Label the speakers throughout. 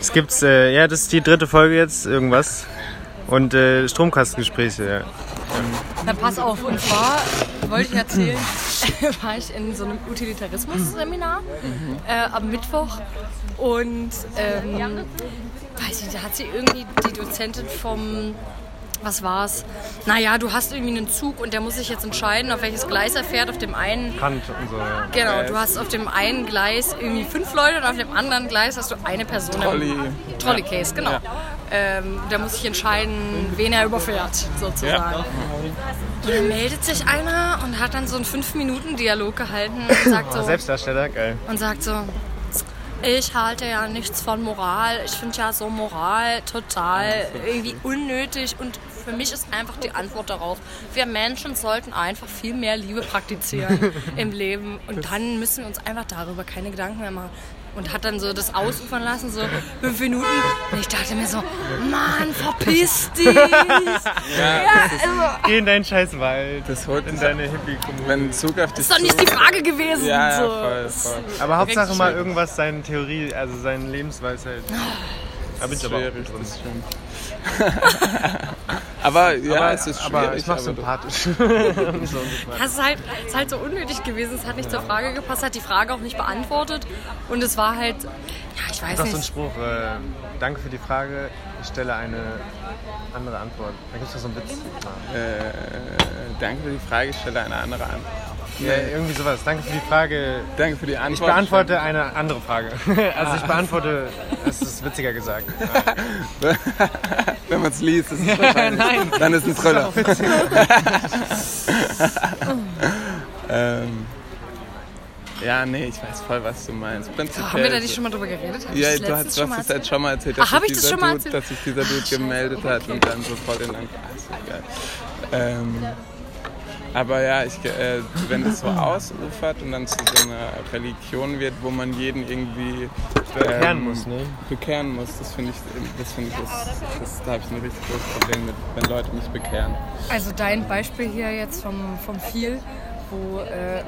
Speaker 1: Es gibt, äh, ja, das ist die dritte Folge jetzt, irgendwas. Und äh, Stromkastengespräche, ja.
Speaker 2: Na pass auf, und zwar wollte ich erzählen, war ich in so einem Utilitarismus-Seminar äh, am Mittwoch und ähm, weiß ich, da hat sie irgendwie die Dozentin vom was war's? Naja, du hast irgendwie einen Zug und der muss sich jetzt entscheiden, auf welches Gleis er fährt. Auf dem einen.
Speaker 1: Kant und so, ja.
Speaker 2: Genau, du hast auf dem einen Gleis irgendwie fünf Leute und auf dem anderen Gleis hast du eine Person.
Speaker 3: Trolley.
Speaker 2: Trolley Case, genau. Ähm, der muss sich entscheiden, wen er überfährt, sozusagen. Und dann meldet sich einer und hat dann so einen fünf Minuten Dialog gehalten und sagt so,
Speaker 1: Selbstdarsteller, geil.
Speaker 2: und sagt so, ich halte ja nichts von Moral. Ich finde ja so Moral total irgendwie unnötig und für mich ist einfach die Antwort darauf, wir Menschen sollten einfach viel mehr Liebe praktizieren im Leben und dann müssen wir uns einfach darüber keine Gedanken mehr machen. Und hat dann so das ausufern lassen, so fünf Minuten. Und ich dachte mir so, Mann, verpiss dich! ja, also,
Speaker 1: Geh in deinen scheiß Wald.
Speaker 3: Das holt
Speaker 1: in deine hippie-Kommune.
Speaker 3: Dich
Speaker 2: ist doch nicht die Frage gewesen.
Speaker 3: Ja, ja,
Speaker 2: so.
Speaker 3: voll, voll.
Speaker 1: Aber Hauptsache mal irgendwas, seine Theorie, also seine Lebensweisheit. Da bin ich aber auch drin.
Speaker 3: aber ja,
Speaker 1: aber,
Speaker 3: es ist schwierig.
Speaker 1: aber ich mach's
Speaker 3: aber-
Speaker 1: sympathisch.
Speaker 2: Das ist halt, ist halt so unnötig gewesen. Es hat nicht zur Frage gepasst, hat die Frage auch nicht beantwortet. Und es war halt, ja, ich weiß
Speaker 1: Das ist so ein
Speaker 2: nicht.
Speaker 1: Spruch. Äh, danke für die Frage. Ich stelle eine andere Antwort. Da gibt's doch so einen Witz.
Speaker 3: Äh, danke für die Frage, ich stelle eine andere an.
Speaker 1: Ja, irgendwie sowas. Danke für die Frage.
Speaker 3: Danke für die Antwort.
Speaker 1: Ich beantworte eine andere Frage. Also ich beantworte, das ist witziger gesagt.
Speaker 3: Wenn man es liest, ist es wahrscheinlich. Dann ist es ein Thriller. ähm, ja, nee, ich weiß voll, was du meinst. Prinzipiell.
Speaker 2: Haben wir da nicht schon mal drüber geredet? Hab
Speaker 3: Ja, du hast,
Speaker 2: schon
Speaker 3: du hast es jetzt schon mal erzählt,
Speaker 2: Ach,
Speaker 3: dass,
Speaker 2: hab
Speaker 3: sich
Speaker 2: ich das
Speaker 3: dieser
Speaker 2: schon mal
Speaker 3: Dude,
Speaker 2: erzählt?
Speaker 3: dass sich dieser Dude gemeldet hat und dann sofort in Angst. Ah, ist ja geil. Ähm, aber ja, ich, äh, wenn es so ausufert und dann zu so einer Religion wird, wo man jeden irgendwie
Speaker 1: Bekehren
Speaker 3: ähm,
Speaker 1: muss, ne?
Speaker 3: bekehren muss, das finde ich, das finde ich, das, das, da habe ich ein richtig großes Problem mit, wenn Leute mich bekehren.
Speaker 2: Also dein Beispiel hier jetzt vom, vom Viel, wo äh,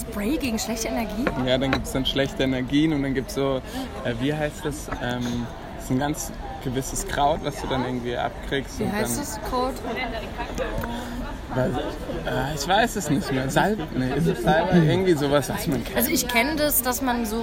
Speaker 2: Spray gegen schlechte Energie.
Speaker 3: Ja, dann gibt es dann schlechte Energien und dann gibt es so, äh, wie heißt das? Ähm, das ist ein ganz gewisses Kraut, was du dann irgendwie abkriegst.
Speaker 2: Wie heißt das Code?
Speaker 3: Weil, äh, ich weiß es nicht mehr. Salb, nee, ist es Salbe? Irgendwie sowas, was man kennt.
Speaker 2: Also ich kenne das, dass man so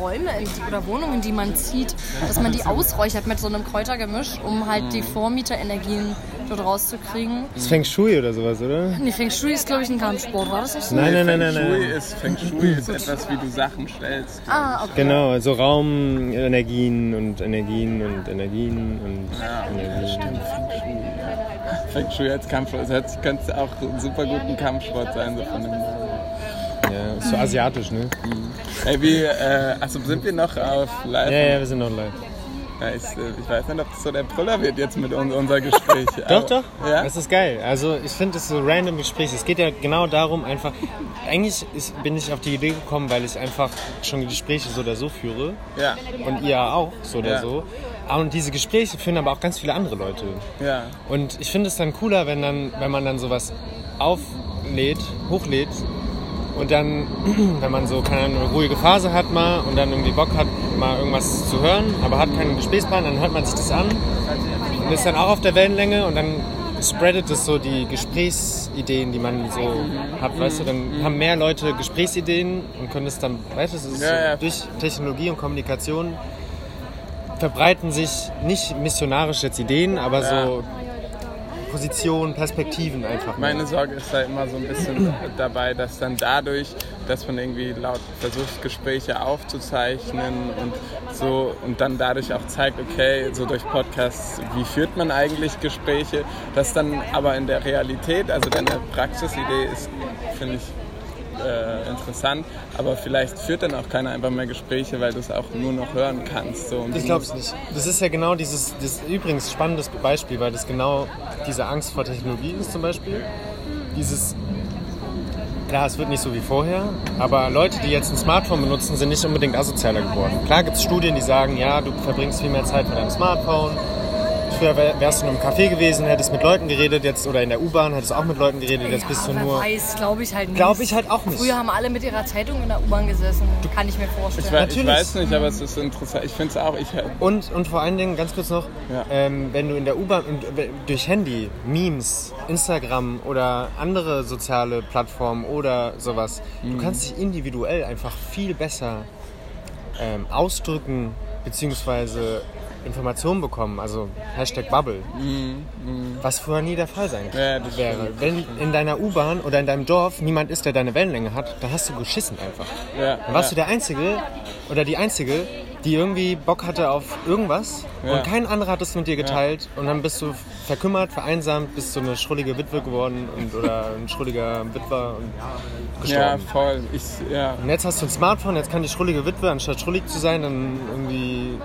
Speaker 2: Räume die, oder Wohnungen, die man zieht, dass man die ausräuchert mit so einem Kräutergemisch, um halt die Vormieterenergien dort rauszukriegen.
Speaker 1: Das ist Feng Shui oder sowas, oder?
Speaker 2: Nee, Feng Shui ist, glaube ich, ein Kampfsport. War das nicht so?
Speaker 1: Nein, nein, nein, nein,
Speaker 3: Feng Shui
Speaker 1: nein.
Speaker 3: ist, Feng Shui ist etwas, wie du Sachen stellst.
Speaker 2: Ah, okay.
Speaker 1: Genau, also Raumenergien und Energien und Energien und
Speaker 3: Ja,
Speaker 1: Energien.
Speaker 3: stimmt, Feng Shui. Ja. Feng Shui als Kampfsport, das könnte auch ein super guten Kampfsport sein, so von dem.
Speaker 1: Ja, ist so asiatisch, ne?
Speaker 3: Ey, wie, äh, also sind wir noch auf live?
Speaker 1: Ja, ja, wir sind noch live.
Speaker 3: Ja, ich, äh, ich weiß nicht, ob das so der Brüller wird jetzt mit uns, unser Gespräch.
Speaker 1: Doch, doch.
Speaker 3: Ja?
Speaker 1: Das ist geil. Also ich finde es so random Gespräche. Es geht ja genau darum, einfach. Eigentlich ist, bin ich auf die Idee gekommen, weil ich einfach schon Gespräche so oder so führe.
Speaker 3: Ja,
Speaker 1: Und ihr auch, so oder
Speaker 3: Ja.
Speaker 1: so. Und diese Gespräche führen aber auch ganz viele andere Leute.
Speaker 3: ja.
Speaker 1: Und ich finde es dann cooler, wenn, dann, wenn man dann sowas auflädt, hochlädt und dann, wenn man so keine eine ruhige Phase hat mal und dann irgendwie Bock hat, mal irgendwas zu hören, aber hat keinen Gesprächsplan, dann hört man sich das an und ist dann auch auf der Wellenlänge und dann spreadet es so die Gesprächsideen, die man so hat, weißt du, dann haben mehr Leute Gesprächsideen und können es dann, weißt du, so, durch Technologie und Kommunikation verbreiten sich nicht missionarisch jetzt Ideen, aber so Positionen, Perspektiven einfach. mehr.
Speaker 3: Meine Sorge ist da immer so ein bisschen dabei, dass dann dadurch, dass man irgendwie laut versucht, Gespräche aufzuzeichnen und so und dann dadurch auch zeigt, okay, so durch Podcasts, wie führt man eigentlich Gespräche, dass dann aber in der Realität, also deine Praxisidee ist, finde ich, äh, interessant, aber vielleicht führt dann auch keiner einfach mehr Gespräche, weil du es auch nur noch hören kannst. So,
Speaker 1: Ich glaube es nicht. Das ist ja genau dieses, das übrigens spannendes Beispiel, weil das genau diese Angst vor Technologie ist zum Beispiel. Dieses, klar, es wird nicht so wie vorher, aber Leute, die jetzt ein Smartphone benutzen, sind nicht unbedingt asozialer geworden. Klar gibt es Studien, die sagen, ja, du verbringst viel mehr Zeit mit deinem Smartphone, früher wär- wärst du in einem Café gewesen, hättest mit Leuten geredet, jetzt oder in der U-Bahn hättest du auch mit Leuten geredet, jetzt bist du
Speaker 2: wer
Speaker 1: nur.
Speaker 2: weiß, glaube ich halt nicht.
Speaker 1: Glaube ich halt auch nicht.
Speaker 2: Früher haben alle mit ihrer Zeitung in der U-Bahn gesessen. Kann ich mir
Speaker 3: Ich,
Speaker 2: vorstellen.
Speaker 3: ich
Speaker 1: Natürlich.
Speaker 3: weiß nicht, aber es ist interessant. Ich finde es auch. Ich,
Speaker 1: Und, und vor allen Dingen, ganz kurz noch,
Speaker 3: Ja.
Speaker 1: ähm, wenn du in der U-Bahn und, durch Handy, Memes, Instagram oder andere soziale Plattformen oder sowas,
Speaker 3: Mhm.
Speaker 1: du kannst dich individuell einfach viel besser ähm, ausdrücken beziehungsweise Informationen bekommen, also Hashtag Bubble, was früher nie der Fall sein
Speaker 3: Ja,
Speaker 1: wäre. Wenn in deiner U-Bahn oder in deinem Dorf niemand ist, der deine Wellenlänge hat, dann hast du geschissen einfach.
Speaker 3: ja,
Speaker 1: Dann warst
Speaker 3: ja.
Speaker 1: du der Einzige oder die Einzige, die irgendwie Bock hatte auf irgendwas
Speaker 3: Ja.
Speaker 1: und kein anderer hat es mit dir geteilt und dann bist du verkümmert, vereinsamt, bist du eine schrullige Witwe geworden und, oder ein schrulliger Witwer und
Speaker 3: Ja,
Speaker 1: gestorben.
Speaker 3: voll. Ich, ja.
Speaker 1: Und jetzt hast du ein Smartphone, jetzt kann die schrullige Witwe, anstatt schrullig zu sein, dann irgendwie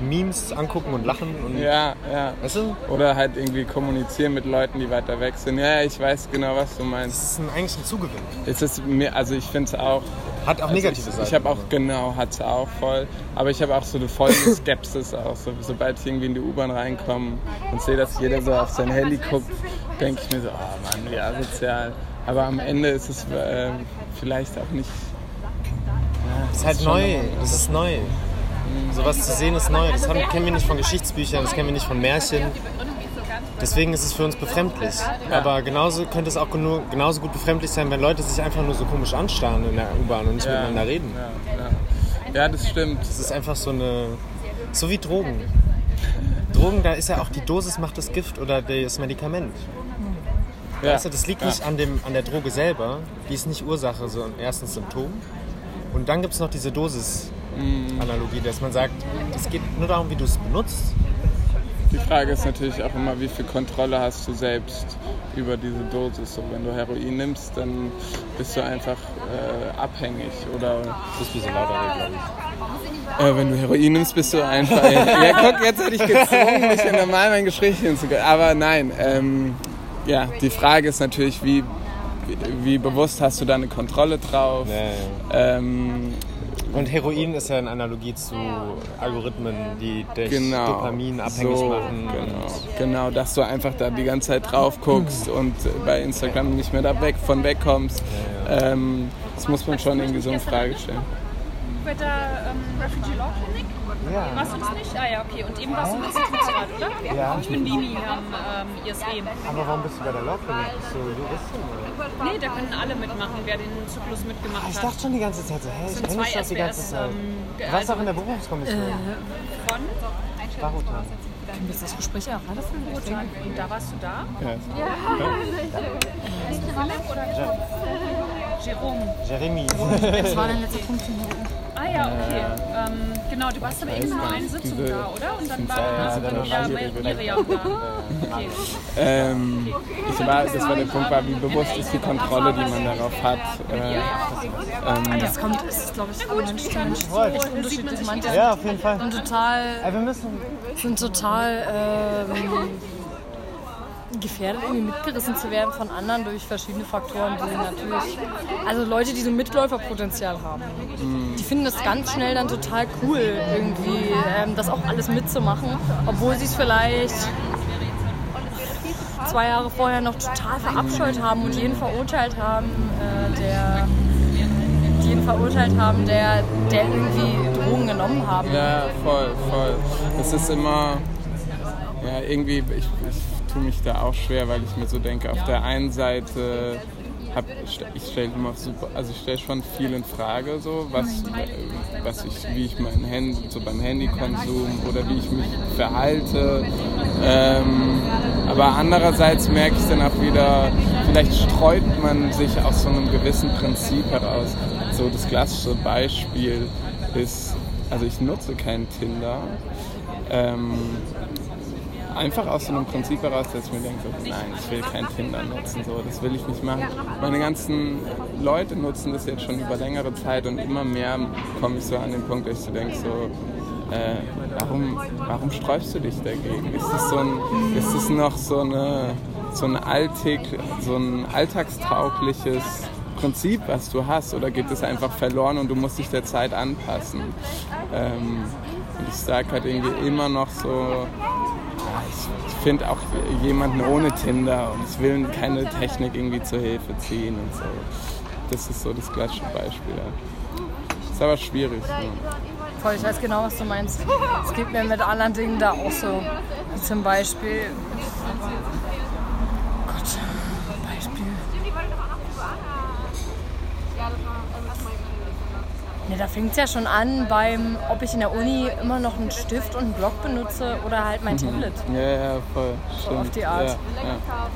Speaker 1: Memes angucken und lachen und
Speaker 3: ja, ja.
Speaker 1: weißt du?
Speaker 3: Oder halt irgendwie kommunizieren mit Leuten, die weiter weg sind. Ja, ich weiß genau, was du meinst.
Speaker 1: Das ist ein, eigentlich ein Zugewinn.
Speaker 3: Es ist mir, also ich finde es auch.
Speaker 1: Hat auch
Speaker 3: Also
Speaker 1: negative
Speaker 3: ich,
Speaker 1: Seiten.
Speaker 3: Ich habe auch, genau, hat es auch voll. Aber ich habe auch so eine volle Skepsis auch. So, sobald ich irgendwie in die U-Bahn reinkomme und sehe, dass jeder so auf sein Handy guckt, denke ich mir so, oh Mann, wie asozial. Aber am Ende ist es äh, vielleicht auch nicht. Ja,
Speaker 1: Das ist halt neu, das ist neu. Sowas zu sehen ist neu. Das haben, kennen wir nicht von Geschichtsbüchern, das kennen wir nicht von Märchen. Deswegen ist es für uns befremdlich. Aber genauso könnte es auch genu- genauso gut befremdlich sein, wenn Leute sich einfach nur so komisch anstarren in der U-Bahn und nicht
Speaker 3: Ja,
Speaker 1: miteinander reden.
Speaker 3: Ja, ja. ja, das stimmt.
Speaker 1: Das ist einfach so eine. So wie Drogen. Drogen, da ist ja auch die Dosis macht das Gift oder das Medikament.
Speaker 3: Ja.
Speaker 1: Weißt du, das liegt
Speaker 3: ja.
Speaker 1: nicht an, dem, an der Droge selber, die ist nicht Ursache, sondern erstens Symptom. Und dann gibt es noch diese Dosis-Analogie, dass man sagt, es geht nur darum, wie du es benutzt.
Speaker 3: Die Frage ist natürlich auch immer, wie viel Kontrolle hast du selbst über diese Dosis. So, wenn du Heroin nimmst, dann bist du einfach äh, abhängig. Oder
Speaker 1: Das ist ein bisschen lauter, glaube ich.
Speaker 3: äh, wenn du Heroin nimmst, bist du einfach. ja, guck, jetzt hätte ich gezwungen, mich in normal mein Gespräch hinzugehen. Aber nein, ähm, ja, die Frage ist natürlich, wie, wie, wie bewusst hast du da eine Kontrolle drauf? Ähm,
Speaker 1: Und Heroin ist ja eine Analogie zu Algorithmen, die dich
Speaker 3: genau.
Speaker 1: Dopamin abhängig
Speaker 3: so,
Speaker 1: machen.
Speaker 3: Genau, genau, dass du einfach da die ganze Zeit drauf guckst und bei Instagram nicht mehr da weg, von wegkommst. Ähm, das muss man schon irgendwie so in Frage stellen.
Speaker 4: Bei der ähm, Refugee Law Clinic?
Speaker 1: Ja.
Speaker 4: Warst du das nicht? Ah ja, okay. Und eben warst du im Institutsrat, oder?
Speaker 1: Ja.
Speaker 4: Ich bin Lini am ähm, ISE.
Speaker 1: Aber warum bist du bei der Clinic? Bist du Juristin? Oder?
Speaker 4: Nee, da können alle mitmachen, wer den Zyklus mitgemacht
Speaker 1: Ich
Speaker 4: hat.
Speaker 1: dachte schon die ganze Zeit so, hey, ich kenne dich doch die ganze Zeit.
Speaker 4: ähm,
Speaker 1: Du warst
Speaker 4: also-
Speaker 1: auch in der Berufungskommission.
Speaker 4: Von
Speaker 1: Barutan.
Speaker 2: Können wir das Gespräch auch weiterführen?
Speaker 4: Rotan. Und da warst du da?
Speaker 3: Ja.
Speaker 4: Philipp oder Jerome?
Speaker 1: Jeremy.
Speaker 2: Das war der letzte Punkt.
Speaker 4: Ah ja, okay. Ähm, genau, du warst aber eben nur eine Sitzung
Speaker 3: Diese-
Speaker 4: da, oder? Und dann war
Speaker 1: ja,
Speaker 4: dann
Speaker 1: war
Speaker 4: Miriam da. Okay.
Speaker 3: Ähm, ich war, das war der Punkt, war, wie bewusst ist die Kontrolle, die man darauf hat. Äh, ähm,
Speaker 2: Das kommt, ist, glaube ich, von Mensch zu Mensch echt unterschiedlich. Manche
Speaker 1: Ja, auf jeden Fall.
Speaker 2: sind total,
Speaker 1: wir müssen.
Speaker 2: sind total ähm, gefährdet, irgendwie mitgerissen zu werden von anderen durch verschiedene Faktoren, die natürlich, also Leute, die so Mitläuferpotenzial haben, die finden das ganz schnell dann total cool, irgendwie ähm, das auch alles mitzumachen, obwohl sie es vielleicht zwei Jahre vorher noch total verabscheut haben und jeden verurteilt haben, äh, der jeden verurteilt haben, der, der irgendwie Drogen genommen haben.
Speaker 3: Ja, voll, voll. Es ist immer, ja, irgendwie, ich, ich tue mich da auch schwer, weil ich mir so denke, auf der einen Seite hab, ich stelle immer super, also ich stelle schon viel in Frage, so was, was ich, wie ich mein Handy, so beim Handykonsum oder wie ich mich verhalte. Ähm, aber andererseits merke ich dann auch wieder, vielleicht streut man sich aus so einem gewissen Prinzip heraus. So das klassische Beispiel ist, also ich nutze kein Tinder. Ähm, einfach aus so einem Prinzip heraus, dass ich mir denke, so, nein, ich will kein Tinder nutzen, so, das will ich nicht machen. Meine ganzen Leute nutzen das jetzt schon über längere Zeit und immer mehr komme ich so an den Punkt, dass ich so denke, so, äh, warum, warum sträubst du dich dagegen? Ist das, so noch so, eine, so, ein Alltag, so ein alltagstaugliches Prinzip, was du hast, oder geht es einfach verloren und du musst dich der Zeit anpassen? Ähm, und ich sage halt irgendwie immer noch so, ich, finde auch jemanden ohne Tinder und ich will keine Technik irgendwie zur Hilfe ziehen und so. Das ist so das klassische Beispiel. Ist aber schwierig. Ja.
Speaker 2: Voll, ich weiß genau, was du meinst. Es geht mir mit anderen Dingen da auch so. Wie zum Beispiel. Gott, Beispiel. Ne, da fängt es ja schon an beim, ob ich in der Uni immer noch einen Stift und einen Block benutze oder halt mein Tablet.
Speaker 3: Ja, ja, voll. Stimmt.
Speaker 2: auf die Art.
Speaker 3: Ja, ja.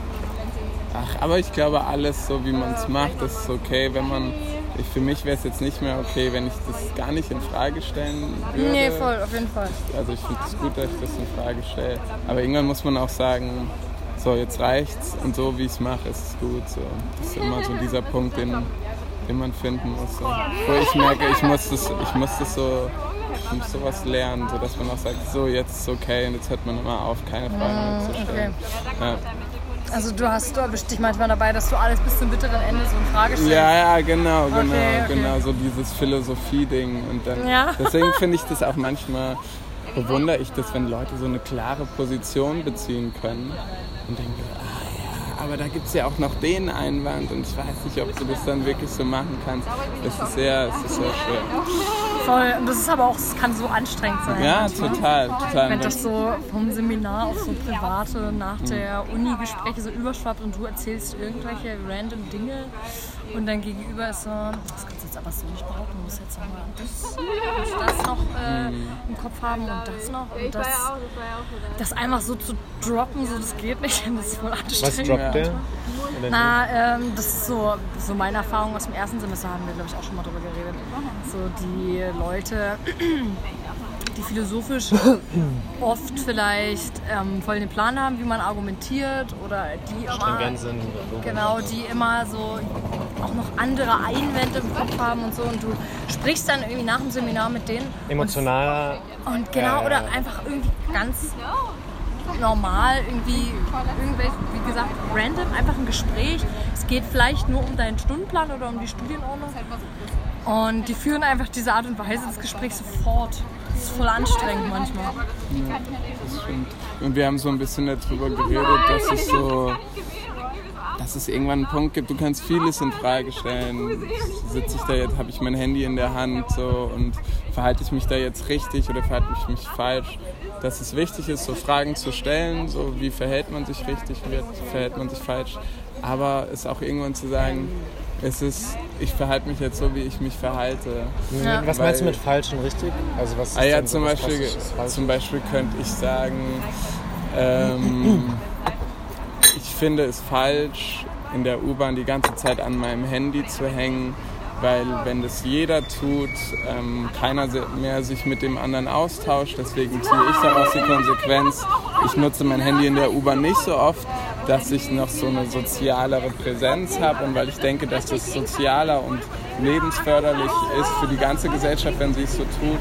Speaker 3: Ach, aber ich glaube, alles so wie man es macht, ist okay, wenn man. Ich, für mich wäre es jetzt nicht mehr okay, wenn ich das gar nicht in Frage stellen würde.
Speaker 2: Nee, voll, auf jeden Fall.
Speaker 3: Also ich finde es gut, dass ich das in Frage stelle. Aber irgendwann muss man auch sagen, so jetzt reicht's und so wie ich es mache, ist es gut. So. Das ist immer so dieser Punkt, den, den man finden muss. So. Wo ich merke, ich muss das, ich muss das so, ich muss sowas lernen, so dass man auch sagt, so jetzt ist es okay und jetzt hört man immer auf, keine Fragen mehr zu stellen. Ja.
Speaker 2: Also du hast, du erwischst dich manchmal dabei, dass du alles bis zum bitteren Ende so in Frage stellst.
Speaker 3: Ja, ja, genau, genau,
Speaker 2: Okay, okay.
Speaker 3: genau, so dieses Philosophie-Ding. Und dann,
Speaker 2: Ja.
Speaker 3: deswegen finde ich das auch manchmal, bewundere ich das, wenn Leute so eine klare Position beziehen können und denke, aber da gibt es ja auch noch den Einwand und ich weiß nicht, ob du das dann wirklich so machen kannst. Es ist sehr, es ist sehr schwer.
Speaker 2: Voll. Und das ist aber auch, es kann so anstrengend sein.
Speaker 3: Ja,
Speaker 2: manchmal.
Speaker 3: total, total.
Speaker 2: Wenn das so vom Seminar auf so private nach der Uni-Gespräche so überschwappt und du erzählst irgendwelche random Dinge und dein Gegenüber ist so, das kannst du jetzt aber so nicht behaupten, du musst jetzt nochmal das das noch äh, im Kopf haben und das noch und das, das einfach so zu droppen, so das geht nicht, das ist voll
Speaker 1: Was
Speaker 2: anstrengend.
Speaker 1: droppt der?
Speaker 2: Na, ähm, das ist so, so meine Erfahrung aus dem ersten Semester, haben wir, glaube ich, auch schon mal drüber geredet. So die Leute, die philosophisch oft vielleicht ähm, voll den Plan haben, wie man argumentiert oder die immer,
Speaker 1: sind.
Speaker 2: genau, die immer so auch noch andere Einwände im Kopf haben und so und du sprichst dann irgendwie nach dem Seminar mit denen
Speaker 1: Emotionaler.
Speaker 2: und, und genau,
Speaker 1: Ja,
Speaker 2: oder einfach irgendwie ganz normal, irgendwie, irgendwelche, wie gesagt, random, einfach ein Gespräch. Es geht vielleicht nur um deinen Stundenplan oder um die Studienordnung. Und die führen einfach diese Art und Weise des Gesprächs sofort. Das ist voll anstrengend manchmal.
Speaker 3: Das stimmt. Und wir haben so ein bisschen darüber geredet, dass es so, dass es irgendwann einen Punkt gibt, du kannst vieles in Frage stellen. Sitze ich da jetzt, habe ich mein Handy in der Hand so und verhalte ich mich da jetzt richtig oder verhalte ich mich falsch? Dass es wichtig ist, so Fragen zu stellen, so wie verhält man sich richtig, wie verhält man sich falsch. Aber es auch irgendwann zu sagen, es ist, ich verhalte mich jetzt so, wie ich mich verhalte.
Speaker 2: Ja.
Speaker 1: Was meinst du mit falsch und richtig? Also was ist
Speaker 3: Ah ja,
Speaker 1: denn
Speaker 3: zum Beispiel, zum Beispiel könnte ich sagen, ähm, ich finde es falsch, in der U-Bahn die ganze Zeit an meinem Handy zu hängen, weil wenn das jeder tut, ähm, keiner mehr sich mit dem anderen austauscht. Deswegen ziehe ich daraus die Konsequenz. Ich nutze mein Handy in der U-Bahn nicht so oft, dass ich noch so eine sozialere Präsenz habe und weil ich denke, dass das sozialer und lebensförderlich ist für die ganze Gesellschaft, wenn sie es so tut.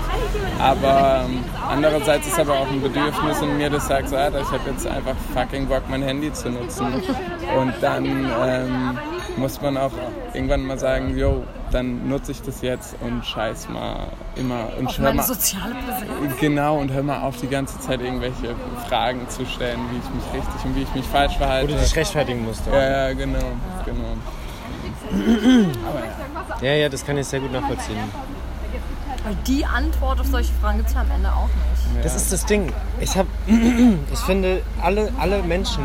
Speaker 3: Aber ähm, andererseits ist aber auch ein Bedürfnis in mir, das sagt, so, ich habe jetzt einfach fucking Bock, mein Handy zu nutzen. Und dann ähm, muss man auch irgendwann mal sagen, yo, dann nutze ich das jetzt und scheiß mal immer und
Speaker 2: Auf
Speaker 3: hör
Speaker 2: meine
Speaker 3: mal,
Speaker 2: soziale Präsenz.
Speaker 3: Genau, und hör mal auf, die ganze Zeit irgendwelche Fragen zu stellen, wie ich mich richtig und wie ich mich falsch verhalte.
Speaker 1: du dich rechtfertigen musst.
Speaker 3: Ja, ja, genau, genau.
Speaker 1: Ja, ja, das kann ich sehr gut nachvollziehen.
Speaker 2: Weil die Antwort auf solche Fragen gibt es ja am Ende auch nicht.
Speaker 1: Das ist das Ding. Ich habe, ich finde, alle, alle Menschen,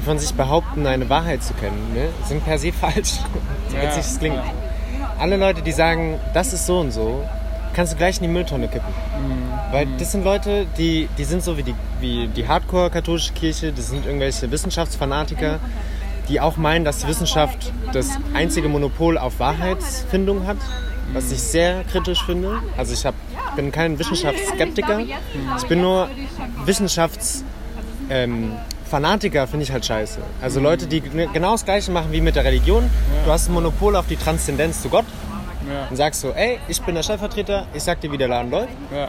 Speaker 1: die von sich behaupten, eine Wahrheit zu kennen, ne, sind per se falsch. So
Speaker 3: Ja.
Speaker 1: witzig es klingt. Alle Leute, die sagen, das ist so und so, kannst du gleich in die Mülltonne kippen. Weil das sind Leute, die, die sind so wie die, wie die Hardcore-katholische Kirche, das sind irgendwelche Wissenschaftsfanatiker, die auch meinen, dass die Wissenschaft das einzige Monopol auf Wahrheitsfindung hat, was ich sehr kritisch finde. Also ich hab, bin kein Wissenschaftsskeptiker, ich bin nur Wissenschafts... Ähm, Fanatiker finde ich halt scheiße. Also Leute, die genau das Gleiche machen wie mit der Religion. Du hast ein Monopol auf die Transzendenz zu Gott
Speaker 3: Ja,
Speaker 1: und sagst so, ey, ich bin der Stellvertreter, ich sag dir, wie der Laden läuft.
Speaker 3: ja,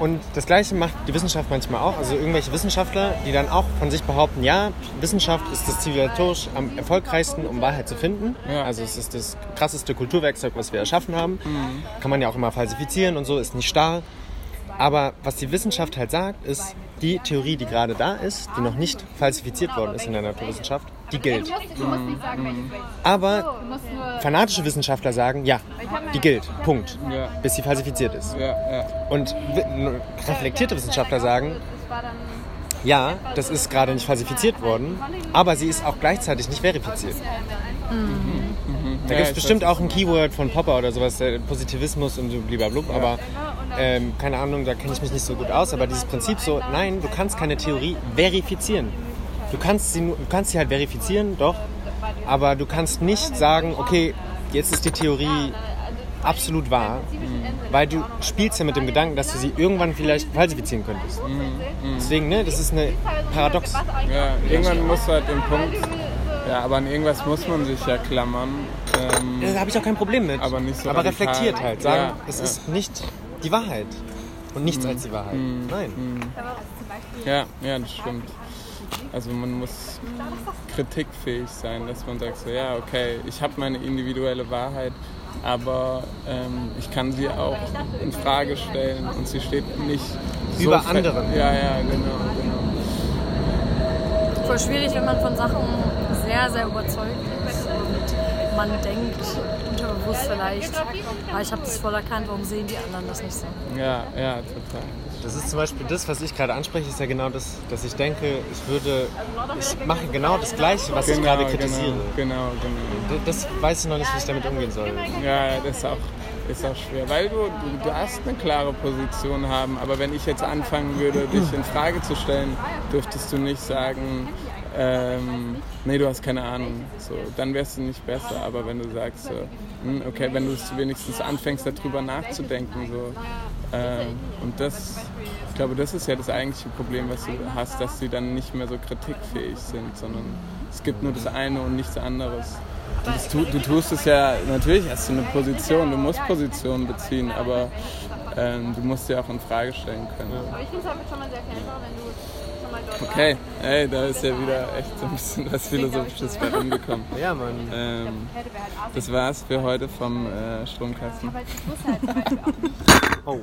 Speaker 1: Und das Gleiche macht die Wissenschaft manchmal auch. Also irgendwelche Wissenschaftler, die dann auch von sich behaupten, ja, Wissenschaft ist das zivilisatorisch am erfolgreichsten, um Wahrheit zu finden.
Speaker 3: Ja.
Speaker 1: Also es ist das krasseste Kulturwerkzeug, was wir erschaffen haben. Kann man ja auch immer falsifizieren und so, ist nicht starr. Aber was die Wissenschaft halt sagt, ist, die Theorie, die gerade da ist, die noch nicht falsifiziert worden ist in der Naturwissenschaft, die gilt.
Speaker 4: Du musst nicht sagen, welches Weg.
Speaker 1: Aber fanatische Wissenschaftler sagen, ja, die gilt. Punkt. Bis sie falsifiziert ist. Und reflektierte Wissenschaftler sagen, ja, das ist gerade nicht falsifiziert worden, aber sie ist auch gleichzeitig nicht verifiziert. Da
Speaker 3: Ja,
Speaker 1: gibt es bestimmt auch ein Keyword von Popper oder sowas, der Positivismus und so blablabla, aber ähm, keine Ahnung, da kenne ich mich nicht so gut aus. Aber dieses Prinzip so, nein, du kannst keine Theorie verifizieren. Du kannst sie, du kannst sie halt verifizieren, doch, aber du kannst nicht sagen, okay, jetzt ist die Theorie absolut wahr, weil du spielst ja mit dem Gedanken, dass du sie irgendwann vielleicht falsifizieren könntest. Deswegen, ne, das ist eine Paradox.
Speaker 3: Ja, irgendwann muss halt den Punkt. Ja, aber an irgendwas muss man sich ja klammern. Ähm,
Speaker 1: Da habe ich auch kein Problem mit.
Speaker 3: Aber nicht so
Speaker 1: Aber
Speaker 3: radikal.
Speaker 1: reflektiert halt. Sagen,
Speaker 3: Ja,
Speaker 1: es
Speaker 3: ja.
Speaker 1: ist nicht die Wahrheit. Und nichts als die Wahrheit. Nein.
Speaker 3: ja, ja, das stimmt. Also man muss kritikfähig sein, dass man sagt so, ja, okay, ich habe meine individuelle Wahrheit, aber ähm, ich kann sie auch in Frage stellen und sie steht nicht so
Speaker 1: Über
Speaker 3: fe-
Speaker 1: anderen.
Speaker 3: Ja, ja, genau, genau.
Speaker 2: Voll schwierig, wenn man von Sachen sehr, sehr überzeugt ist man denkt, unterbewusst vielleicht, ah, ich habe das voll erkannt, warum sehen die anderen das nicht so?
Speaker 3: Ja, ja, total.
Speaker 1: Das ist zum Beispiel das, was ich gerade anspreche, ist ja genau das, dass ich denke, ich würde, ich mache genau das Gleiche, was ich gerade kritisiere.
Speaker 3: Genau, genau,
Speaker 1: Das weiß ich noch nicht, wie ich damit umgehen soll.
Speaker 3: genau. Ja, das ist auch, ist auch schwer, weil du, du, du hast eine klare Position haben, aber wenn ich jetzt anfangen würde, dich in Frage zu stellen, dürftest du nicht sagen, ähm, nee, du hast keine Ahnung. So, dann wärst du nicht besser. Aber wenn du sagst, so, hm, okay, wenn du wenigstens anfängst, darüber nachzudenken, so, äh, und das, ich glaube, das ist ja das eigentliche Problem, was du hast, dass sie dann nicht mehr so kritikfähig sind, sondern es gibt nur das eine und nichts anderes. Tu, du tust es ja, natürlich hast du eine Position, du musst Position beziehen, aber ähm, du musst sie auch in Frage stellen können.
Speaker 4: Aber ich finde es halt schon mal sehr erkennbar, wenn du
Speaker 3: Okay, ey, da ist ja wieder echt so ein bisschen was Philosophisches bei rumgekommen.
Speaker 1: Ja, Mann.
Speaker 3: Ähm, das war's für heute vom äh, Stromkasten.
Speaker 4: warst. Ich wusste halt.
Speaker 1: Oh.